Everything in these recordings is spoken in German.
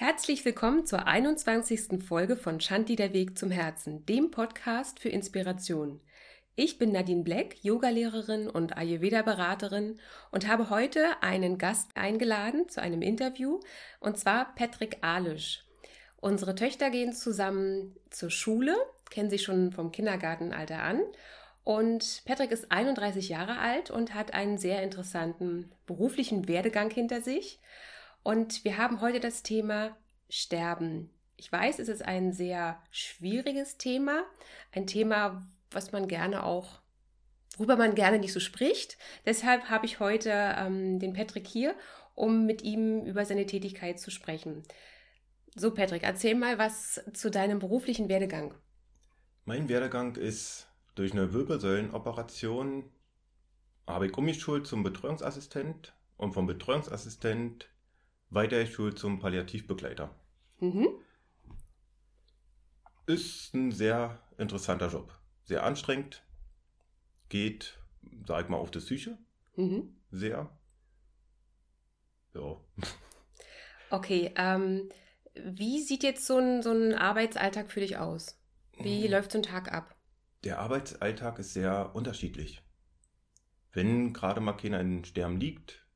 Herzlich willkommen zur 21. Folge von Shanti der Weg zum Herzen, dem Podcast für Inspiration. Ich bin Nadine Black, Yogalehrerin und Ayurveda-Beraterin und habe heute einen Gast eingeladen zu einem Interview, und zwar Patrick Alisch. Unsere Töchter gehen zusammen zur Schule, kennen sich schon vom Kindergartenalter an. Und Patrick ist 31 Jahre alt und hat einen sehr interessanten beruflichen Werdegang hinter sich. Und wir haben heute das Thema Sterben. Ich weiß, es ist ein sehr schwieriges Thema, ein Thema, was man gerne auch, worüber man gerne nicht so spricht. Deshalb habe ich heute ähm, den Patrick hier, um mit ihm über seine Tätigkeit zu sprechen. So, Patrick, erzähl mal was zu deinem beruflichen Werdegang. Mein Werdegang ist durch eine Wirbelsäulenoperation habe ich umgeschult zum Betreuungsassistent und vom Betreuungsassistent weitergeschult zum Palliativbegleiter. Mhm. Ist ein sehr interessanter Job. Sehr anstrengend. Geht, sag ich mal, auf die Psyche. Mhm. Sehr. Ja. Okay, ähm, wie sieht jetzt so ein, so ein Arbeitsalltag für dich aus? Wie mhm. läuft so ein Tag ab? Der Arbeitsalltag ist sehr unterschiedlich. Wenn gerade mal keiner in Sterben liegt,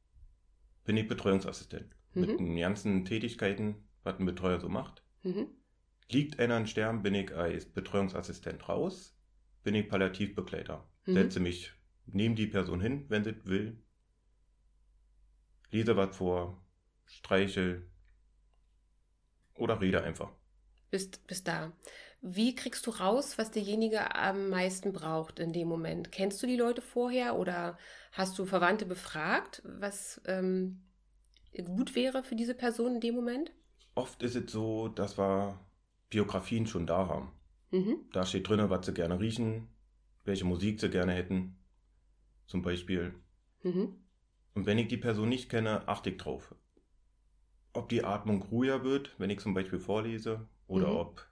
bin ich Betreuungsassistent mhm. mit den ganzen Tätigkeiten, was ein Betreuer so macht. Mhm. Liegt einer in Sterben, bin ich als Betreuungsassistent raus, bin ich Palliativbegleiter. Mhm. Setze mich neben die Person hin, wenn sie will, lese was vor, streichel oder rede einfach. Bist, bist da. Wie kriegst du raus, was derjenige am meisten braucht in dem Moment? Kennst du die Leute vorher oder hast du Verwandte befragt, was ähm, gut wäre für diese Person in dem Moment? Oft ist es so, dass wir Biografien schon da haben. Mhm. Da steht drin, was sie gerne riechen, welche Musik sie gerne hätten, zum Beispiel. Mhm. Und wenn ich die Person nicht kenne, achte ich drauf. Ob die Atmung ruhiger wird, wenn ich zum Beispiel vorlese, oder mhm. ob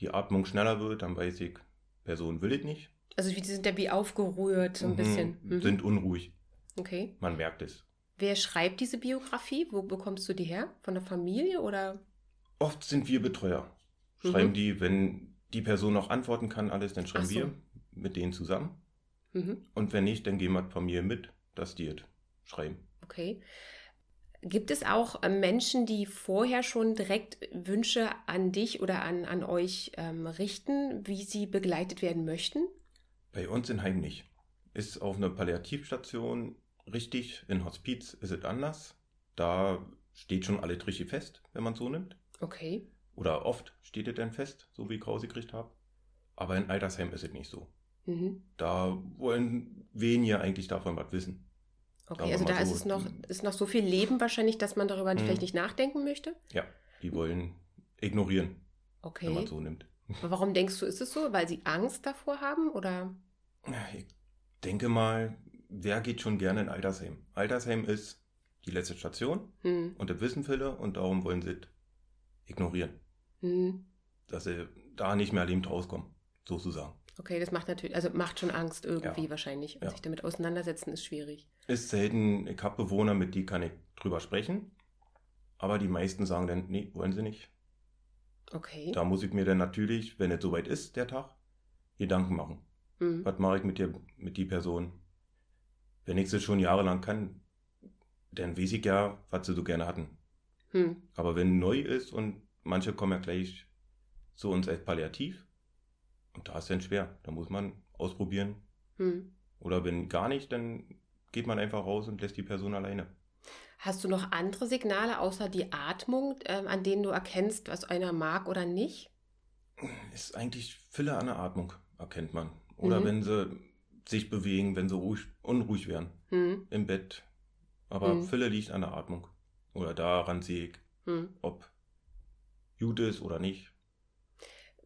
die Atmung schneller wird, dann weiß ich, Person will ich nicht. Also die sind ja wie aufgerührt, so ein mhm. bisschen. Mhm. Sind unruhig. Okay. Man merkt es. Wer schreibt diese Biografie? Wo bekommst du die her? Von der Familie oder? Oft sind wir Betreuer. Schreiben mhm. die, wenn die Person noch antworten kann, alles, dann schreiben so. wir mit denen zusammen. Mhm. Und wenn nicht, dann gehen wir Familie mit, dass die schreiben. Okay. Gibt es auch äh, Menschen, die vorher schon direkt Wünsche an dich oder an, an euch ähm, richten, wie sie begleitet werden möchten? Bei uns in Heim nicht. Ist auf einer Palliativstation richtig, in Hospiz ist es anders. Da steht schon alle richtig fest, wenn man es so nimmt. Okay. Oder oft steht es dann fest, so wie ich rausgekriegt habe. Aber in Altersheim ist es nicht so. Mhm. Da wollen weniger eigentlich davon was wissen. Okay, also da so, ist es noch, ist noch so viel Leben wahrscheinlich, dass man darüber vielleicht nicht nachdenken möchte? Ja, die wollen ignorieren, okay. wenn man so nimmt. Aber warum denkst du, ist es so? Weil sie Angst davor haben oder? Ich denke mal, wer geht schon gerne in Altersheim? Altersheim ist die letzte Station hm. und das wissen viele und darum wollen sie es ignorieren. Hm. Dass sie da nicht mehr lebend rauskommen, sozusagen. Okay, das macht natürlich, also macht schon Angst irgendwie ja. wahrscheinlich. Und ja. sich damit auseinandersetzen ist schwierig. Ist selten, ich habe Bewohner, mit denen kann ich drüber sprechen. Aber die meisten sagen dann, nee, wollen sie nicht. Okay. Da muss ich mir dann natürlich, wenn es soweit ist, der Tag, Gedanken machen. Mhm. Was mache ich mit, dir, mit die Person? Wenn ich es schon jahrelang kann, dann weiß ich ja, was sie so gerne hatten. Mhm. Aber wenn neu ist und manche kommen ja gleich zu uns als Palliativ, und da ist es dann schwer. Da muss man ausprobieren. Mhm. Oder wenn gar nicht, dann geht man einfach raus und lässt die Person alleine. Hast du noch andere Signale außer die Atmung, äh, an denen du erkennst, was einer mag oder nicht? Ist eigentlich Fülle an der Atmung, erkennt man. Oder mhm. wenn sie sich bewegen, wenn sie ruhig, unruhig werden mhm. im Bett. Aber mhm. Fülle liegt an der Atmung. Oder daran sehe ich, mhm. ob gut ist oder nicht.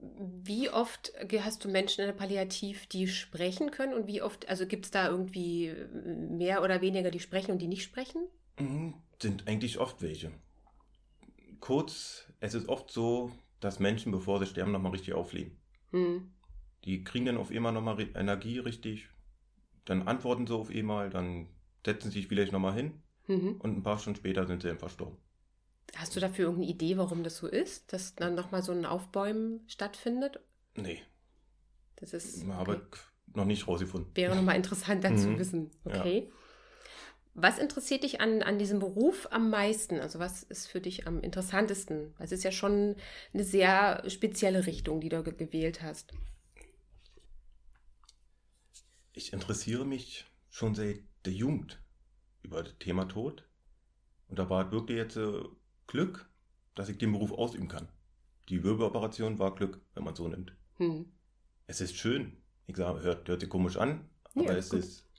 Wie oft hast du Menschen in der Palliativ, die sprechen können und wie oft, also gibt es da irgendwie mehr oder weniger, die sprechen und die nicht sprechen? Mhm, sind eigentlich oft welche. Kurz, es ist oft so, dass Menschen, bevor sie sterben, nochmal richtig aufleben. Mhm. Die kriegen dann auf einmal nochmal Energie richtig, dann antworten sie auf einmal, dann setzen sie sich vielleicht nochmal hin mhm. und ein paar Stunden später sind sie dann verstorben. Hast du dafür irgendeine Idee, warum das so ist, dass dann nochmal so ein Aufbäumen stattfindet? Nee. Das ist. Okay. Habe ich noch nicht rausgefunden. Wäre nochmal interessant dann zu mhm. wissen. Okay. Ja. Was interessiert dich an, an diesem Beruf am meisten? Also was ist für dich am interessantesten? Es ist ja schon eine sehr spezielle Richtung, die du gewählt hast. Ich interessiere mich schon seit der Jugend über das Thema Tod. Und da war wirklich jetzt äh, Glück, dass ich den Beruf ausüben kann. Die Wirbelоperation war Glück, wenn man so nimmt. Hm. Es ist schön. Ich sage, hört, hört sich komisch an, aber ja, es gut. ist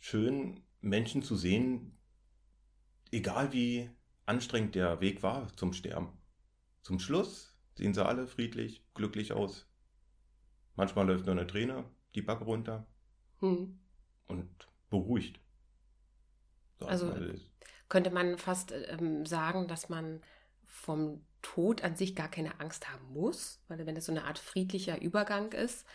schön, Menschen zu sehen, egal wie anstrengend der Weg war zum Sterben. Zum Schluss sehen sie alle friedlich, glücklich aus. Manchmal läuft nur eine Träne die Backe runter hm. und beruhigt. So, also könnte man fast ähm, sagen, dass man vom Tod an sich gar keine Angst haben muss, weil wenn das so eine Art friedlicher Übergang ist,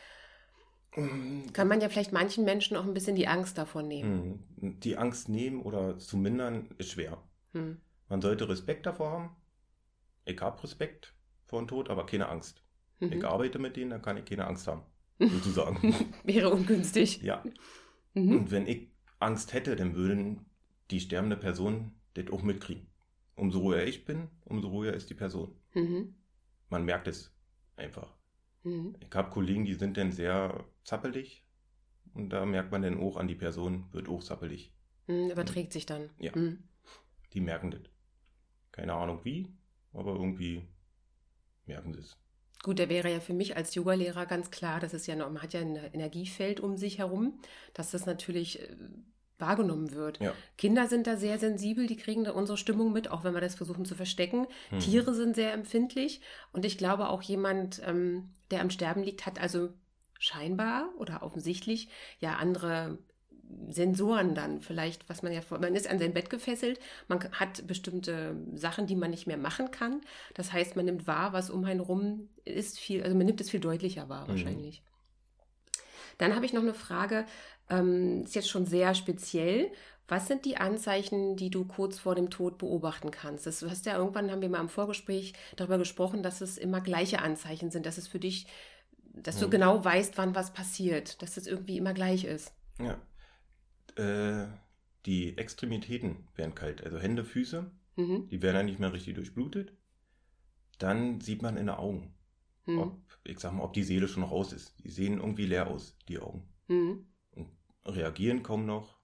kann man ja vielleicht manchen Menschen auch ein bisschen die Angst davon nehmen. Hm. Die Angst nehmen oder zu mindern ist schwer. Hm. Man sollte Respekt davor haben. Ich habe Respekt vor dem Tod, aber keine Angst. Mhm. Ich arbeite mit denen, dann kann ich keine Angst haben, sozusagen. Wäre ungünstig. Ja. Mhm. Und wenn ich Angst hätte, dann würden die sterbende Person das auch mitkriegen. Umso ruhiger ich bin, umso ruhiger ist die Person. Mhm. Man merkt es einfach. Mhm. Ich habe Kollegen, die sind dann sehr zappelig und da merkt man dann auch an die Person, wird auch zappelig. Mhm, überträgt sich dann. Ja. Mhm. Die merken das. Keine Ahnung wie, aber irgendwie merken sie es. Gut, der wäre ja für mich als Yogalehrer ganz klar, das ist ja noch, man hat ja ein Energiefeld um sich herum, dass das natürlich äh, wahrgenommen wird. Ja. Kinder sind da sehr sensibel, die kriegen da unsere Stimmung mit, auch wenn wir das versuchen zu verstecken. Hm. Tiere sind sehr empfindlich und ich glaube auch jemand, ähm, der am Sterben liegt, hat also scheinbar oder offensichtlich ja andere Sensoren dann vielleicht, was man ja, man ist an sein Bett gefesselt, man hat bestimmte Sachen, die man nicht mehr machen kann. Das heißt, man nimmt wahr, was um einen rum ist, viel, also man nimmt es viel deutlicher wahr mhm. wahrscheinlich. Mhm. Dann habe ich noch eine Frage, ähm, ist jetzt schon sehr speziell. Was sind die Anzeichen, die du kurz vor dem Tod beobachten kannst? Das, du hast ja irgendwann, haben wir mal im Vorgespräch darüber gesprochen, dass es immer gleiche Anzeichen sind, dass es für dich, dass du hm. genau weißt, wann was passiert, dass es irgendwie immer gleich ist. Ja. Äh, die Extremitäten werden kalt, also Hände, Füße, mhm. die werden dann nicht mehr richtig durchblutet. Dann sieht man in den Augen, mhm. ob, ich sag mal, ob die Seele schon noch raus ist. Die sehen irgendwie leer aus, die Augen. Mhm reagieren kaum noch.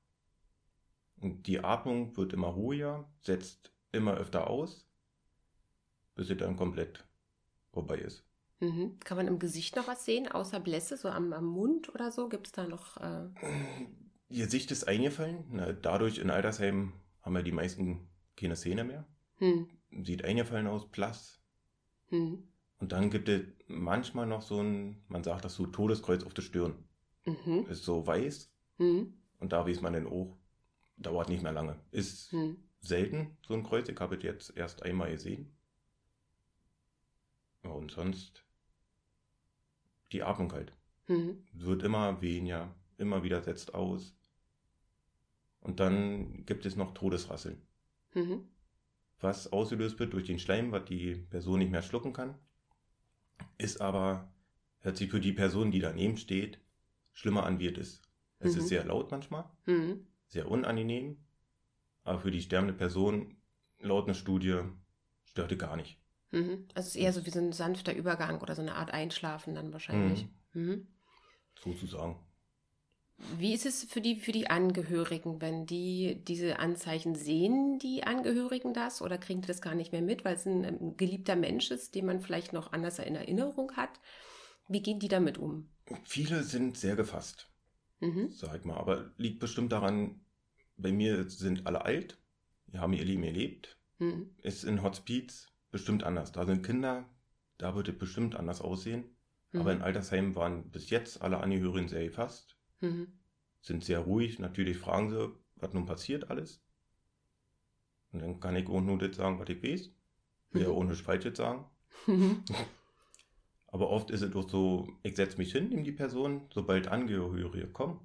Und die Atmung wird immer ruhiger, setzt immer öfter aus, bis sie dann komplett vorbei ist. Mhm. Kann man im Gesicht noch was sehen, außer Blässe, so am, am Mund oder so? Gibt es da noch. Äh... Ihr Gesicht ist eingefallen. Na, dadurch in Altersheim haben ja die meisten keine Szene mehr. Hm. Sieht eingefallen aus, blass. Hm. Und dann gibt es manchmal noch so ein, man sagt das so, Todeskreuz auf der Stirn. Mhm. Ist so weiß Mhm. Und da weiß man den auch, dauert nicht mehr lange. Ist mhm. selten, so ein Kreuz. Ich habe es jetzt erst einmal gesehen. Und sonst die Atmung halt. Mhm. Wird immer weniger, immer wieder setzt aus. Und dann gibt es noch Todesrasseln. Mhm. Was ausgelöst wird durch den Schleim, was die Person nicht mehr schlucken kann, ist aber, hört sich für die Person, die daneben steht, schlimmer an, wie es ist. Es mhm. ist sehr laut manchmal, mhm. sehr unangenehm, aber für die sterbende Person, laut einer Studie, störte gar nicht. Mhm. Also es ist eher so wie so ein sanfter Übergang oder so eine Art Einschlafen dann wahrscheinlich. Mhm. Mhm. Sozusagen. Wie ist es für die, für die Angehörigen, wenn die diese Anzeichen sehen, die Angehörigen das oder kriegen die das gar nicht mehr mit, weil es ein, ein geliebter Mensch ist, den man vielleicht noch anders in Erinnerung hat? Wie gehen die damit um? Viele sind sehr gefasst mhm. sag mal. Aber liegt bestimmt daran, bei mir sind alle alt, die haben ihr Leben erlebt. Mhm. Ist in Hospiz bestimmt anders. Da sind Kinder, da wird es bestimmt anders aussehen. Mhm. Aber in Altersheimen waren bis jetzt alle Angehörigen sehr gefasst, mhm. sind sehr ruhig. Natürlich fragen sie, was nun passiert alles. Und dann kann ich auch nur das sagen, was ich weiß. Will ja ohne Falsches sagen. Mhm. Aber oft ist es doch so, ich setze mich hin, nehme die Person, sobald Angehörige kommen,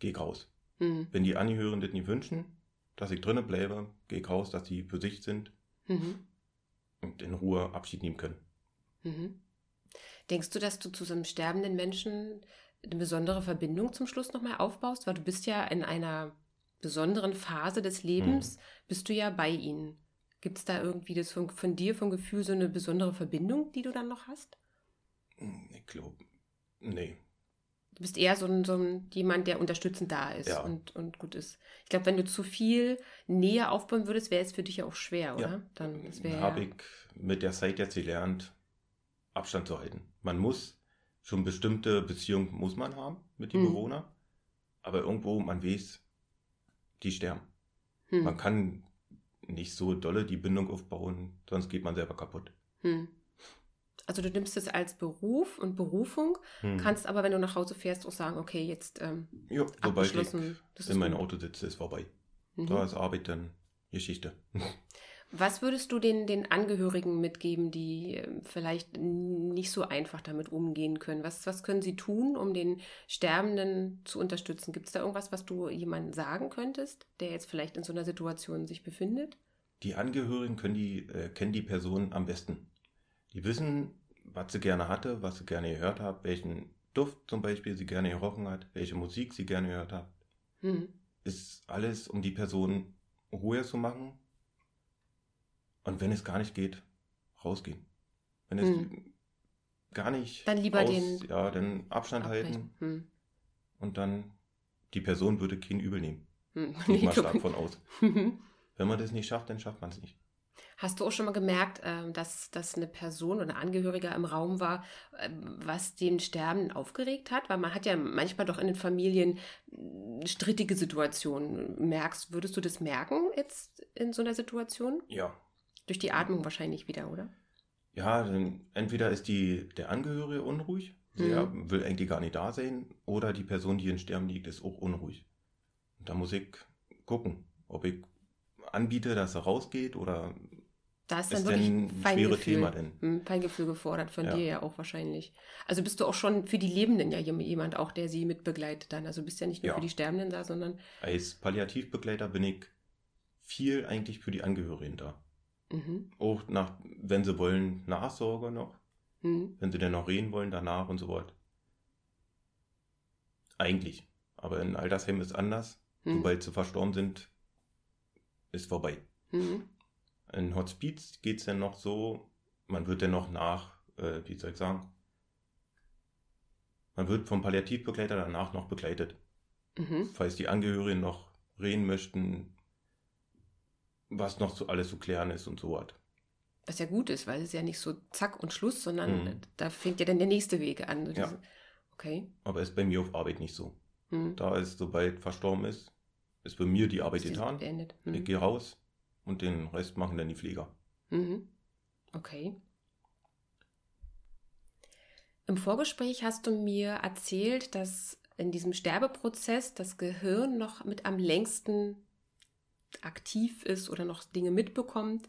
gehe ich raus. Mhm. Wenn die Angehörigen das nicht wünschen, dass ich drinnen bleibe, gehe ich raus, dass die für sich sind, mhm. und in Ruhe Abschied nehmen können. Mhm. Denkst du, dass du zu so einem sterbenden Menschen eine besondere Verbindung zum Schluss nochmal aufbaust? Weil du bist ja in einer besonderen Phase des Lebens, mhm. bist du ja bei ihnen. Gibt es da irgendwie das von, von, dir, vom Gefühl, so eine besondere Verbindung, die du dann noch hast? Hm, ich glaube, nee. Du bist eher so ein, so ein jemand, der unterstützend da ist ja. und, und gut ist. Ich glaube, wenn du zu viel Nähe aufbauen würdest, wäre es für dich ja auch schwer, oder? Ja. Dann habe ich mit der Zeit jetzt gelernt, Abstand zu halten. Man muss schon bestimmte Beziehungen muss man haben mit den hm. Bewohnern, aber irgendwo man weiß, die sterben. Hm. Man kann nicht so dolle die Bindung aufbauen, sonst geht man selber kaputt. Hm. Also du nimmst es als Beruf und Berufung, hm. kannst aber, wenn du nach Hause fährst, auch sagen, okay, jetzt ähm, ja, sobald ich in meinem Auto sitze, ist vorbei. Mhm. Da ist Arbeit dann Geschichte. Was würdest du den, den Angehörigen mitgeben, die ähm, vielleicht nicht so einfach damit umgehen können? Was, was können sie tun, um den Sterbenden zu unterstützen? Gibt es da irgendwas, was du jemandem sagen könntest, der jetzt vielleicht in so einer Situation sich befindet? Die Angehörigen können die, äh, kennen die Person am besten. Die wissen, was sie gerne hatte, was sie gerne gehört hat, welchen Duft zum Beispiel sie gerne gerochen hat, welche Musik sie gerne gehört hat. Hm. Ist alles, um die Person ruhiger zu machen und wenn es gar nicht geht, rausgehen. Wenn es hm. gar nicht. Dann lieber aus, den. Ja, den Abstand abbrechen. halten. Hm. Und dann, die Person würde kein Übel nehmen. Hm. Gehe mal stark von aus. wenn man das nicht schafft, dann schafft man es nicht. Hast du auch schon mal gemerkt, ähm, dass, dass eine Person oder ein Angehöriger im Raum war, ähm, was den Sterben aufgeregt hat? Weil man hat ja manchmal doch in den Familien hm, strittige Situationen. Merkst, würdest du das merken jetzt in so einer Situation? Ja, durch die Atmung wahrscheinlich wieder, oder? Ja, entweder ist die, der Angehörige unruhig, der mhm. will eigentlich gar nicht da sein, oder die Person, die in Sterben liegt, ist auch unruhig. Und da muss ich gucken, ob ich anbiete, dass er rausgeht oder da ist dann ist wirklich ein schwere Thema denn. Feingefühl gefordert von ja. dir ja auch wahrscheinlich. Also bist du auch schon für die Lebenden ja jemand auch, der sie mitbegleitet dann. Also bist ja nicht nur ja. für die Sterbenden da, sondern. Als Palliativbegleiter bin ich viel eigentlich für die Angehörigen da. Mhm. Auch nach, wenn sie wollen, Nachsorge noch. Mhm. Wenn sie denn noch reden wollen, danach und so weiter. Eigentlich. Aber in Altersheim ist anders. Mhm. Sobald sie verstorben sind, ist vorbei. Mhm. In Hospiz geht es dann noch so, man wird dann noch nach, äh, wie soll ich sagen, man wird vom Palliativbegleiter danach noch begleitet. Mhm. Falls die Angehörigen noch reden möchten, was noch so alles zu klären ist und so was. Was ja gut ist, weil es ja nicht so zack und Schluss, sondern mhm. da fängt ja dann der nächste Weg an. Ja. Okay. Aber ist bei mir auf Arbeit nicht so. Mhm. Da ist, sobald verstorben ist, ist bei mir die Arbeit getan. Mhm. Ich gehe raus und den Rest machen dann die Pfleger. Mhm. Okay. Im Vorgespräch hast du mir erzählt, dass in diesem Sterbeprozess das Gehirn noch mit am längsten aktiv ist oder noch Dinge mitbekommt,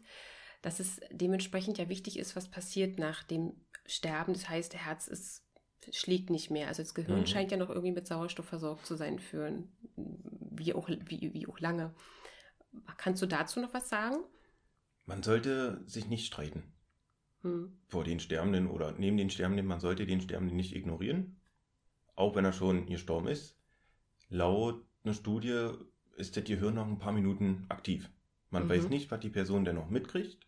dass es dementsprechend ja wichtig ist, was passiert nach dem Sterben. Das heißt, der Herz ist, schlägt nicht mehr. Also das Gehirn mhm. scheint ja noch irgendwie mit Sauerstoff versorgt zu sein für wie auch, wie, wie auch lange. Kannst du dazu noch was sagen? Man sollte sich nicht streiten. Hm. Vor den Sterbenden oder neben den Sterbenden, man sollte den Sterbenden nicht ignorieren. Auch wenn er schon gestorben ist. Laut einer Studie ist das Gehirn noch ein paar Minuten aktiv. Man mhm. weiß nicht, was die Person denn noch mitkriegt.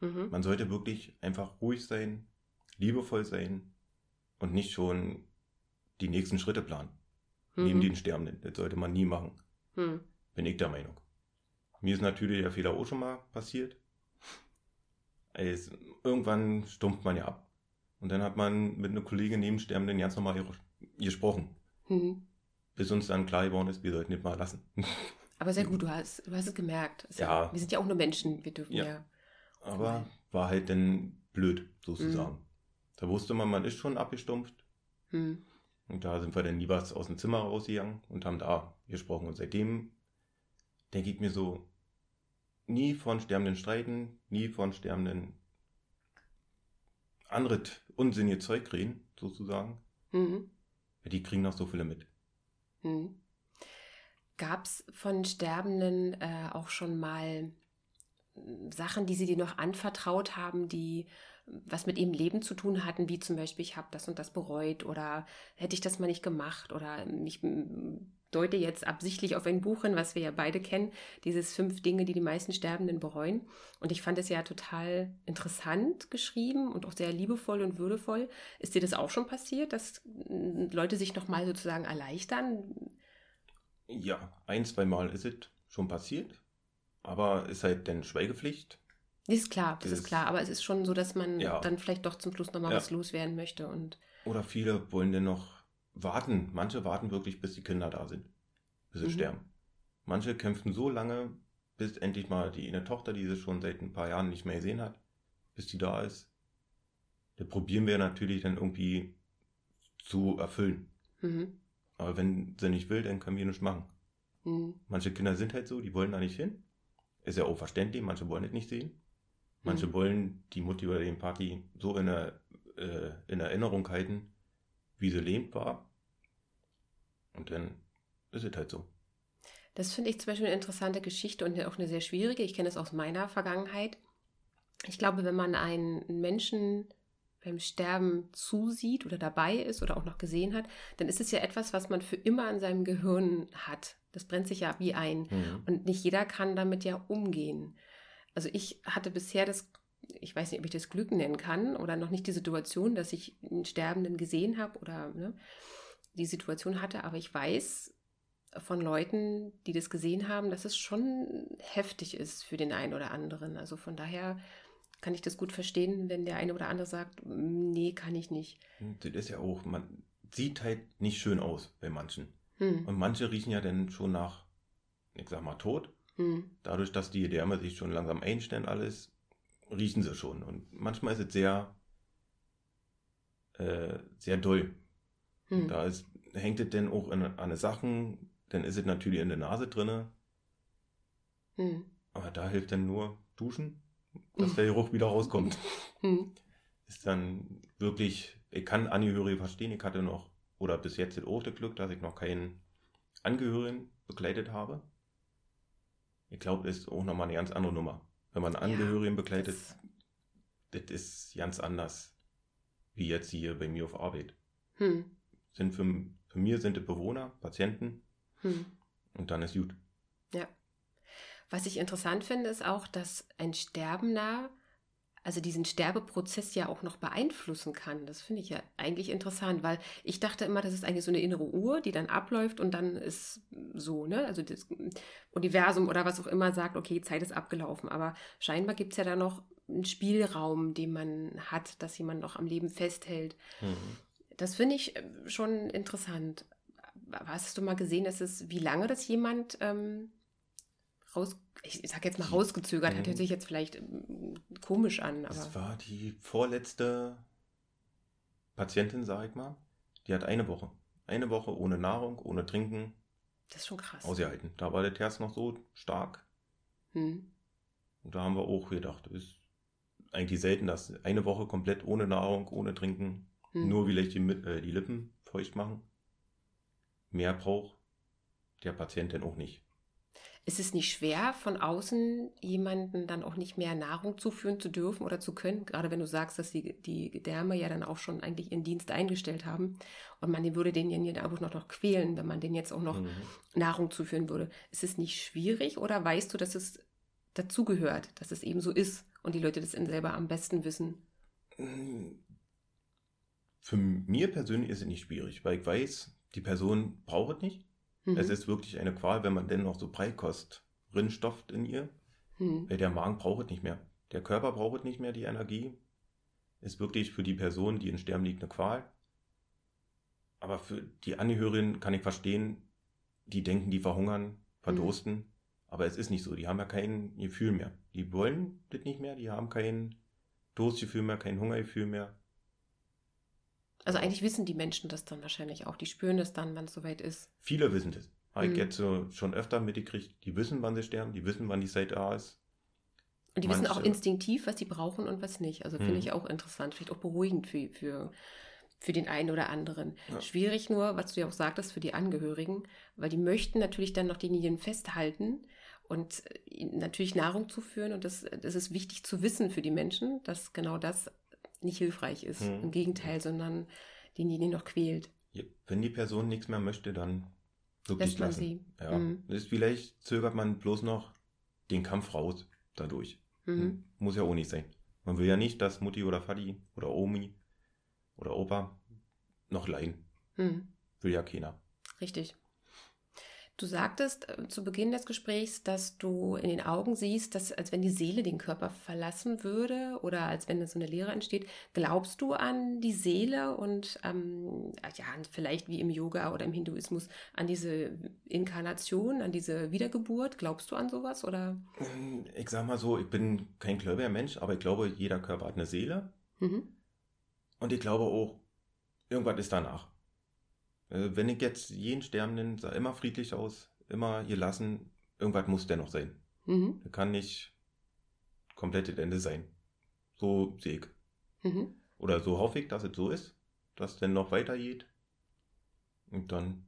Mhm. Man sollte wirklich einfach ruhig sein, liebevoll sein und nicht schon die nächsten Schritte planen. Mhm. Neben den Sterbenden. Das sollte man nie machen. Mhm. Bin ich der Meinung. Mir ist natürlich der Fehler auch schon mal passiert. Es, irgendwann stumpft man ja ab. Und dann hat man mit einer Kollegin neben Sterbenden ganz normal gesprochen. Mhm bis uns dann klar geworden ist, wir sollten nicht mal lassen. Aber sehr gut, du hast, du hast es gemerkt. Es ja. ja. Wir sind ja auch nur Menschen, wir dürfen ja. ja Aber war halt dann blöd, sozusagen. Mhm. Da wusste man, man ist schon abgestumpft. Mhm. Und da sind wir dann lieber aus dem Zimmer rausgegangen und haben da gesprochen. Und seitdem denke ich mir so, nie von Sterbenden streiten, nie von Sterbenden andere unsinnige Zeug reden, sozusagen. Mhm. Die kriegen noch so viele mit. Hm. Gab es von Sterbenden äh, auch schon mal Sachen, die sie dir noch anvertraut haben, die was mit ihrem Leben zu tun hatten, wie zum Beispiel, ich habe das und das bereut oder hätte ich das mal nicht gemacht oder ich deute jetzt absichtlich auf ein Buch hin, was wir ja beide kennen, dieses fünf Dinge, die die meisten Sterbenden bereuen. Und ich fand es ja total interessant geschrieben und auch sehr liebevoll und würdevoll. Ist dir das auch schon passiert, dass Leute sich nochmal sozusagen erleichtern? Ja, ein, zwei Mal ist es schon passiert, aber ist halt dann Schweigepflicht. Ist klar, das, das ist klar, aber es ist schon so, dass man ja. dann vielleicht doch zum Schluss nochmal ja. was loswerden möchte. Und Oder viele wollen dann noch warten. Manche warten wirklich, bis die Kinder da sind, bis sie mhm. sterben. Manche kämpfen so lange, bis endlich mal die eine Tochter, die sie schon seit ein paar Jahren nicht mehr gesehen hat, bis die da ist. Das probieren wir natürlich dann irgendwie zu erfüllen. Mhm. Aber wenn sie nicht will, dann können wir nichts machen. Mhm. Manche Kinder sind halt so, die wollen da nicht hin. Ist ja auch verständlich, manche wollen es nicht sehen. Manche mhm. wollen die Mutti oder den Party so in, der, äh, in Erinnerung halten, wie sie lebt war. Und dann ist es halt so. Das finde ich zum Beispiel eine interessante Geschichte und auch eine sehr schwierige. Ich kenne es aus meiner Vergangenheit. Ich glaube, wenn man einen Menschen beim Sterben zusieht oder dabei ist oder auch noch gesehen hat, dann ist es ja etwas, was man für immer in seinem Gehirn hat. Das brennt sich ja wie ein. Mhm. Und nicht jeder kann damit ja umgehen. Also ich hatte bisher das, ich weiß nicht, ob ich das Glück nennen kann oder noch nicht die Situation, dass ich einen Sterbenden gesehen habe oder ne, die Situation hatte, aber ich weiß von Leuten, die das gesehen haben, dass es schon heftig ist für den einen oder anderen. Also von daher kann ich das gut verstehen, wenn der eine oder andere sagt, nee, kann ich nicht. Das ist ja auch, man sieht halt nicht schön aus bei manchen. Hm. Und manche riechen ja dann schon nach, ich sag mal, tot. Hm. Dadurch, dass die Därme sich schon langsam einstellen, alles, riechen sie schon. Und manchmal ist es sehr, äh, sehr doll. Hm. Da ist, hängt es dann auch an, an Sachen, dann ist es natürlich in der Nase drinne. Hm. Aber da hilft dann nur Duschen, dass der Geruch wieder rauskommt. Hm. Ist dann wirklich, ich kann Angehörige verstehen, ich hatte noch, oder bis jetzt auch das Glück, dass ich noch keinen Angehörigen begleitet habe. Ich glaube, das ist auch nochmal eine ganz andere Nummer. Wenn man Angehörigen ja, begleitet, das, das, ist ganz anders, wie jetzt hier bei mir auf Arbeit. Hm. Sind für, für mir sind die Bewohner, Patienten hm. und dann ist gut. Ja. Was ich interessant finde, ist auch, dass ein Sterbender also diesen Sterbeprozess ja auch noch beeinflussen kann. Das finde ich ja eigentlich interessant, weil ich dachte immer, das ist eigentlich so eine innere Uhr, die dann abläuft und dann ist so, ne? Also das Universum oder was auch immer sagt, okay, Zeit ist abgelaufen. Aber scheinbar gibt es ja da noch einen Spielraum, den man hat, dass jemand noch am Leben festhält. Mhm. Das finde ich äh, schon interessant. Hast du mal gesehen, dass es, wie lange das jemand ähm, raus, ich sag jetzt mal rausgezögert, hat, hört sich jetzt vielleicht ähm, komisch an. Aber das war die vorletzte Patientin, sag ich mal. Die hat eine Woche. Eine Woche ohne Nahrung, ohne Trinken. Das ist schon krass. Ausgehalten. Da war der Terz noch so stark. Hm. Und da haben wir auch gedacht, ist eigentlich selten, dass eine Woche komplett ohne Nahrung, ohne Trinken, hm. nur vielleicht die, äh, die Lippen feucht machen. Mehr braucht der Patient denn auch nicht. Ist es nicht schwer, von außen jemanden dann auch nicht mehr Nahrung zuführen zu dürfen oder zu können? Gerade wenn du sagst, dass die, die Därme ja dann auch schon eigentlich ihren Dienst eingestellt haben und man den würde den ja auch noch, noch quälen, wenn man den jetzt auch noch mhm. Nahrung zuführen würde. Ist es nicht schwierig oder weißt du, dass es dazugehört, dass es eben so ist und die Leute das selber am besten wissen? Für mir persönlich ist es nicht schwierig, weil ich weiß, die Person braucht es nicht. Mhm. Es ist wirklich eine Qual, wenn man denn noch so Breikost rinstofft in ihr. Mhm. Weil der Magen braucht es nicht mehr. Der Körper braucht nicht mehr die Energie. Ist wirklich für die Person, die in Sterben liegt, eine Qual. Aber für die Angehörigen kann ich verstehen, die denken, die verhungern, verdursten. Mhm. Aber es ist nicht so. Die haben ja kein Gefühl mehr. Die wollen das nicht mehr. Die haben kein Durstgefühl mehr, kein Hungergefühl mehr. Also eigentlich wissen die Menschen das dann wahrscheinlich auch. Die spüren das dann, wann es soweit ist. Viele wissen das. Habe ich mhm. jetzt so schon öfter mitgekriegt. Die wissen, wann sie sterben. Die wissen, wann die Zeit da ist. Und die Manche, wissen auch instinktiv, was sie brauchen und was nicht. Also finde mhm. ich auch interessant. Vielleicht auch beruhigend für, für, für den einen oder anderen. Ja. Schwierig nur, was du ja auch sagtest, für die Angehörigen, weil die möchten natürlich dann noch die Linien festhalten und äh, natürlich Nahrung zuführen. Und das, das ist wichtig zu wissen für die Menschen, dass genau das nicht hilfreich ist. Mhm. Im Gegenteil, sondern denjenigen noch quält. Wenn die Person nichts mehr möchte, dann wirklich Lässt man lassen. sie. Ja. Mhm. Ist vielleicht zögert man bloß noch den Kampf raus dadurch. Mhm. Hm, muss ja auch nicht sein. Man will ja nicht, dass Mutti oder Vati oder Omi oder Opa noch leiden. Mhm. Will ja keiner. Richtig. Du sagtest äh, zu Beginn des Gesprächs, dass du in den Augen siehst, dass als wenn die Seele den Körper verlassen würde oder als wenn so eine Leere entsteht. Glaubst du an die Seele und ähm, ja, vielleicht wie im Yoga oder im Hinduismus an diese Inkarnation, an diese Wiedergeburt? Glaubst du an sowas oder? Ich sag mal so, ich bin kein gläubiger Mensch, aber ich glaube, jeder Körper hat eine Seele. Mhm. Und ich glaube auch, irgendwas ist danach. Äh, wenn ich jetzt jeden Sterbenden sah immer friedlich aus, immer gelassen, irgendwas muss dennoch sein. Mhm. Kann nicht komplett das Ende sein. So sehe ich. Mhm. Oder so hoffe ich, dass es so ist, dass es dann noch weitergeht. Und dann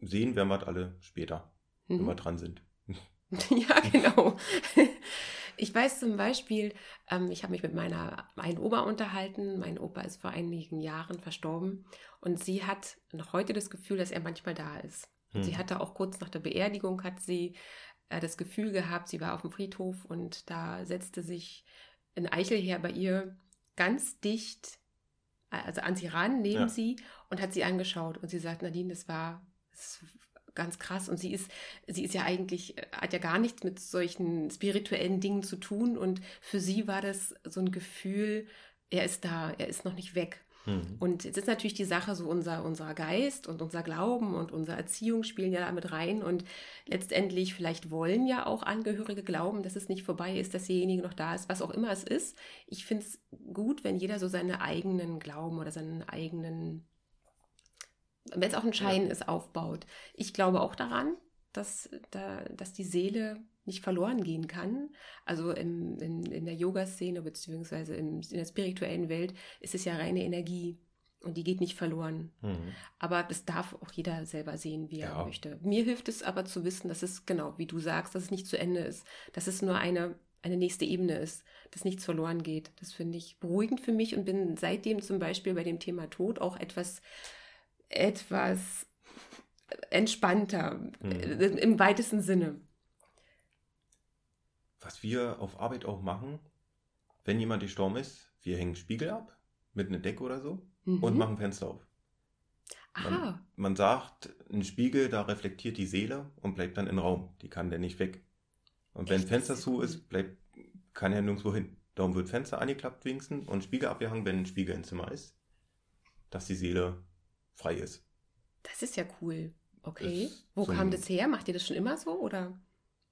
sehen wir wir alle später, mhm. wenn wir dran sind. ja, genau. Ich weiß zum Beispiel, ähm, ich habe mich mit meiner einen Oma unterhalten. Mein Opa ist vor einigen Jahren verstorben und sie hat noch heute das Gefühl, dass er manchmal da ist. Hm. Sie hatte auch kurz nach der Beerdigung hat sie äh, das Gefühl gehabt, sie war auf dem Friedhof und da setzte sich ein Eichelherr bei ihr ganz dicht, also an sie ran, neben ja. sie und hat sie angeschaut und sie sagt, Nadine, das war, das ganz krass. Und sie ist, sie ist ja eigentlich, äh, hat ja gar nichts mit solchen spirituellen Dingen zu tun. Und für sie war das so ein Gefühl, er ist da, er ist noch nicht weg. Mhm. Und jetzt ist natürlich die Sache so, unser, unser Geist und unser Glauben und unsere Erziehung spielen ja damit rein. Und letztendlich, vielleicht wollen ja auch Angehörige glauben, dass es nicht vorbei ist, dass derjenige noch da ist, was auch immer es ist. Ich finde es gut, wenn jeder so seine eigenen Glauben oder seinen eigenen wenn es auch ein Schein ja. ist, aufbaut. Ich glaube auch daran, dass, da, dass die Seele nicht verloren gehen kann. Also im, in, in der Yoga-Szene beziehungsweise in, in der spirituellen Welt ist es ja reine Energie und die geht nicht verloren. Mhm. Aber das darf auch jeder selber sehen, wie er ja. möchte. Mir hilft es aber zu wissen, dass es genau, wie du sagst, dass es nicht zu Ende ist, dass es nur eine eine nächste Ebene ist, dass nichts verloren geht. Das finde ich beruhigend für mich und bin seitdem zum Beispiel bei dem Thema Tod auch etwas etwas entspannter mhm. im weitesten Sinne. Was wir auf Arbeit auch machen, wenn jemand gestorben ist, wir hängen Spiegel ab mit einer Decke oder so mhm. und machen Fenster auf. Man, man, sagt, ein Spiegel, da reflektiert die Seele und bleibt dann im Raum. Die kann dann nicht weg. Und wenn Echt? Fenster zu ist, bleibt, kann er nirgendwo hin. Darum wird Fenster angeklappt wenigstens und Spiegel abgehangen, wenn ein Spiegel im Zimmer ist, dass die Seele frei ist. Das ist ja cool. Okay. Ist Wo so kam das her? Macht ihr das schon immer so oder?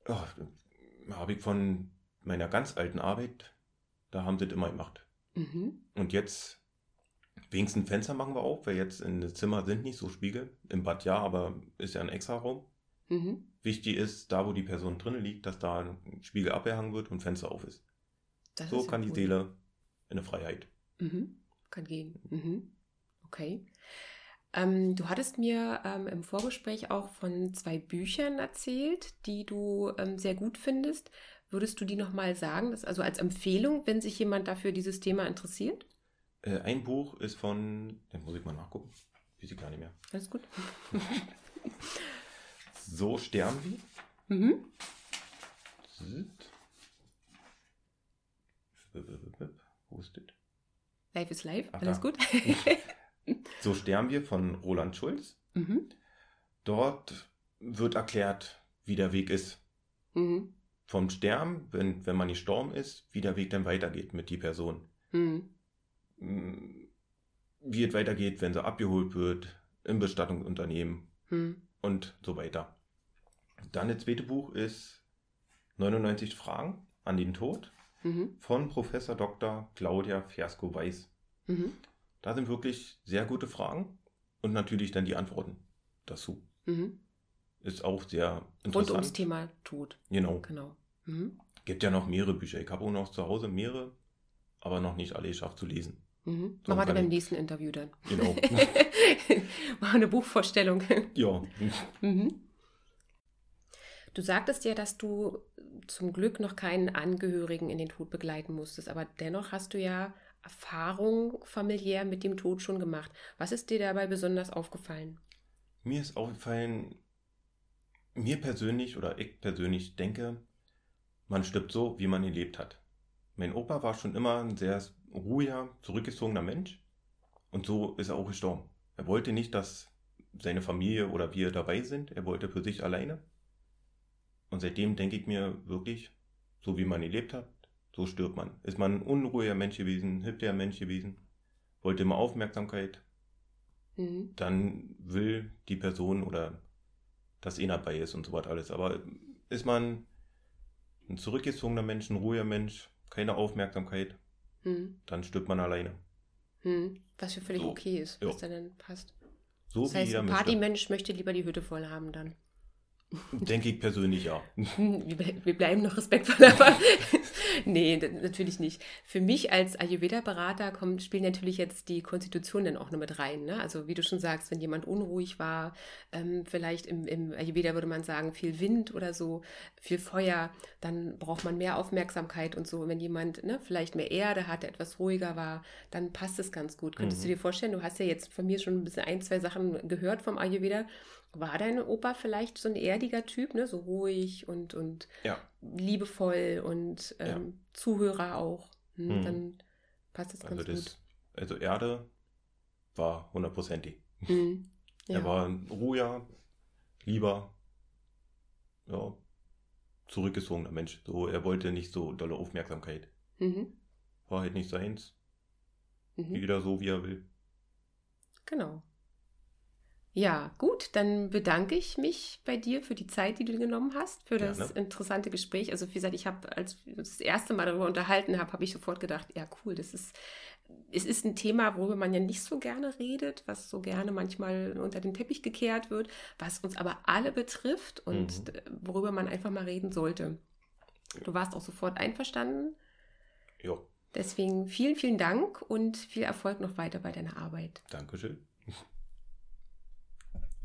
Habe ich von meiner ganz alten Arbeit, da haben sie das immer gemacht. Mhm. Und jetzt, wenigstens Fenster machen wir auch, weil jetzt in den Zimmer sind nicht so Spiegel. Im Bad ja, aber ist ja ein extra Raum. Mhm. Wichtig ist, da wo die Person drin liegt, dass da ein Spiegel abgehangen wird und Fenster auf ist. Das so ist ja kann cool. die Seele in eine Freiheit. Mhm. Kann gehen. Mhm. Okay. Ähm, du hattest mir ähm, im Vorgespräch auch von zwei Büchern erzählt, die du ähm, sehr gut findest. Würdest du die nochmal sagen, dass, also als Empfehlung, wenn sich jemand dafür dieses Thema interessiert? Äh, ein Buch ist von, den muss ich mal nachgucken, weiß ich gar nicht mehr. Alles gut. so sterben wir. Mhm. Wo ist das? Life is life, Ach, alles da. gut. So sterben wir von Roland Schulz. Mhm. Dort wird erklärt, wie der Weg ist. Mhm. Vom Sterben, wenn, wenn man gestorben ist, wie der Weg dann weitergeht mit die Person. Mhm. Mm, wie es weitergeht, wenn sie abgeholt wird, im Bestattungsunternehmen mhm. und so weiter. Dann das zweite Buch ist 99 Fragen an den Tod mhm. von Professor Dr. Claudia Fiasco-Weiß. Mhm. Da sind wirklich sehr gute Fragen und natürlich dann die Antworten dazu. Mhm. Ist auch sehr interessant. Rund ums Thema Tod. Genau. genau. Mhm. Gibt ja noch mehrere Bücher. Ich habe auch noch zu Hause mehrere, aber noch nicht alle geschafft zu lesen. Mhm. Machen wir beim nächsten Interview dann. Genau. Machen eine Buchvorstellung. Ja. Mhm. Du sagtest ja, dass du zum Glück noch keinen Angehörigen in den Tod begleiten musstest, aber dennoch hast du ja Erfahrung familiär mit dem Tod schon gemacht. Was ist dir dabei besonders aufgefallen? Mir ist aufgefallen, mir persönlich oder ich persönlich denke, man stirbt so, wie man gelebt hat. Mein Opa war schon immer ein sehr ruhiger, zurückgezogener Mensch und so ist er auch gestorben. Er wollte nicht, dass seine Familie oder wir dabei sind. Er wollte für sich alleine. Und seitdem denke ich mir wirklich, so wie man gelebt hat, so stirbt man. Ist man ein unruhiger Mensch gewesen, hübscher Mensch gewesen, wollte immer Aufmerksamkeit, mhm. dann will die Person oder das eh dabei ist und so was alles. Aber ist man ein zurückgezogener Mensch, ein ruhiger Mensch, keine Aufmerksamkeit, mhm. dann stirbt man alleine. Mhm. Was für völlig so. okay ist, was dann passt. So das heißt, ein Partymensch möchte lieber die Hütte voll haben dann. Denke ich persönlich ja. Wir bleiben noch respektvoll, aber nee, natürlich nicht. Für mich als Ayurveda-Berater spielen natürlich jetzt die Konstitutionen dann auch noch mit rein. Ne? Also wie du schon sagst, wenn jemand unruhig war, ähm, vielleicht im, im Ayurveda würde man sagen, viel Wind oder so, viel Feuer, dann braucht man mehr Aufmerksamkeit und so. Wenn jemand ne, vielleicht mehr Erde hatte, etwas ruhiger war, dann passt es ganz gut. Könntest mhm. du dir vorstellen, du hast ja jetzt von mir schon ein bisschen ein, zwei Sachen gehört vom Ayurveda war dein Opa vielleicht so ein erdiger Typ, ne? so ruhig und, und ja. liebevoll und ähm, ja. Zuhörer auch? Hm, hm. Dann passt das also ganz das, gut. Also Erde war hundertprozentig. Hm. Ja. Er war ein ruhiger, lieber, ja, zurückgezogener Mensch. So, er wollte nicht so dolle Aufmerksamkeit. Mhm. War halt nicht seins. Mhm. Jeder so, wie er will. Genau. Ja, gut, dann bedanke ich mich bei dir für die Zeit, die du genommen hast, für das Gerne. interessante Gespräch. Also wie gesagt, ich habe, als ich das erste Mal darüber unterhalten habe, habe ich sofort gedacht, ja cool, das ist, es ist ein Thema, worüber man ja nicht so gerne redet, was so gerne manchmal unter den Teppich gekehrt wird, was uns aber alle betrifft und mhm. worüber man einfach mal reden sollte. Du warst auch sofort einverstanden. Ja. Deswegen vielen, vielen Dank und viel Erfolg noch weiter bei deiner Arbeit. Dankeschön.